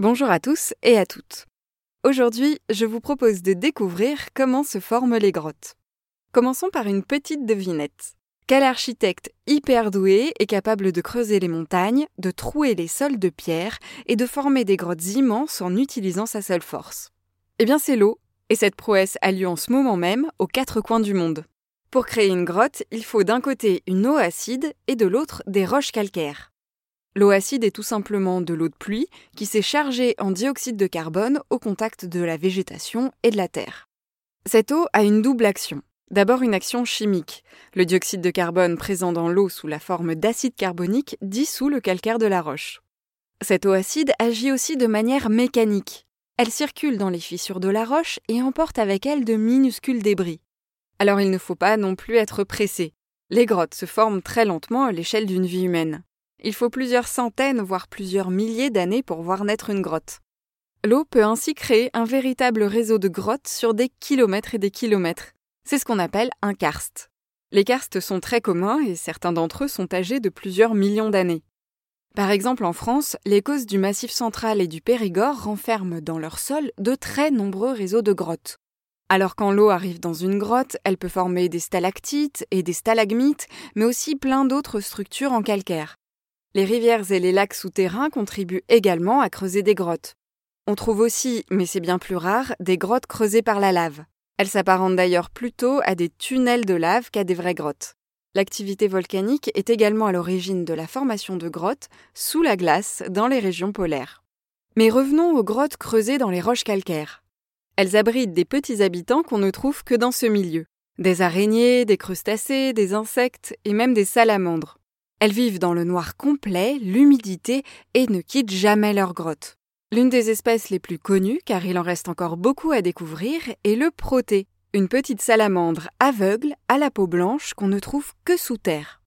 Bonjour à tous et à toutes. Aujourd'hui, je vous propose de découvrir comment se forment les grottes. Commençons par une petite devinette. Quel architecte hyper doué est capable de creuser les montagnes, de trouer les sols de pierre et de former des grottes immenses en utilisant sa seule force? Eh bien c'est l'eau, et cette prouesse a lieu en ce moment même aux quatre coins du monde. Pour créer une grotte, il faut d'un côté une eau acide et de l'autre des roches calcaires. L'eau acide est tout simplement de l'eau de pluie qui s'est chargée en dioxyde de carbone au contact de la végétation et de la terre. Cette eau a une double action. D'abord une action chimique. Le dioxyde de carbone présent dans l'eau sous la forme d'acide carbonique dissout le calcaire de la roche. Cette eau acide agit aussi de manière mécanique. Elle circule dans les fissures de la roche et emporte avec elle de minuscules débris. Alors il ne faut pas non plus être pressé. Les grottes se forment très lentement à l'échelle d'une vie humaine. Il faut plusieurs centaines, voire plusieurs milliers d'années pour voir naître une grotte. L'eau peut ainsi créer un véritable réseau de grottes sur des kilomètres et des kilomètres. C'est ce qu'on appelle un karst. Les karsts sont très communs et certains d'entre eux sont âgés de plusieurs millions d'années. Par exemple, en France, les causes du Massif central et du Périgord renferment dans leur sol de très nombreux réseaux de grottes. Alors quand l'eau arrive dans une grotte, elle peut former des stalactites et des stalagmites, mais aussi plein d'autres structures en calcaire. Les rivières et les lacs souterrains contribuent également à creuser des grottes. On trouve aussi, mais c'est bien plus rare, des grottes creusées par la lave. Elles s'apparentent d'ailleurs plutôt à des tunnels de lave qu'à des vraies grottes. L'activité volcanique est également à l'origine de la formation de grottes sous la glace dans les régions polaires. Mais revenons aux grottes creusées dans les roches calcaires. Elles abritent des petits habitants qu'on ne trouve que dans ce milieu. Des araignées, des crustacés, des insectes et même des salamandres. Elles vivent dans le noir complet, l'humidité et ne quittent jamais leur grotte. L'une des espèces les plus connues, car il en reste encore beaucoup à découvrir, est le proté, une petite salamandre aveugle à la peau blanche qu'on ne trouve que sous terre.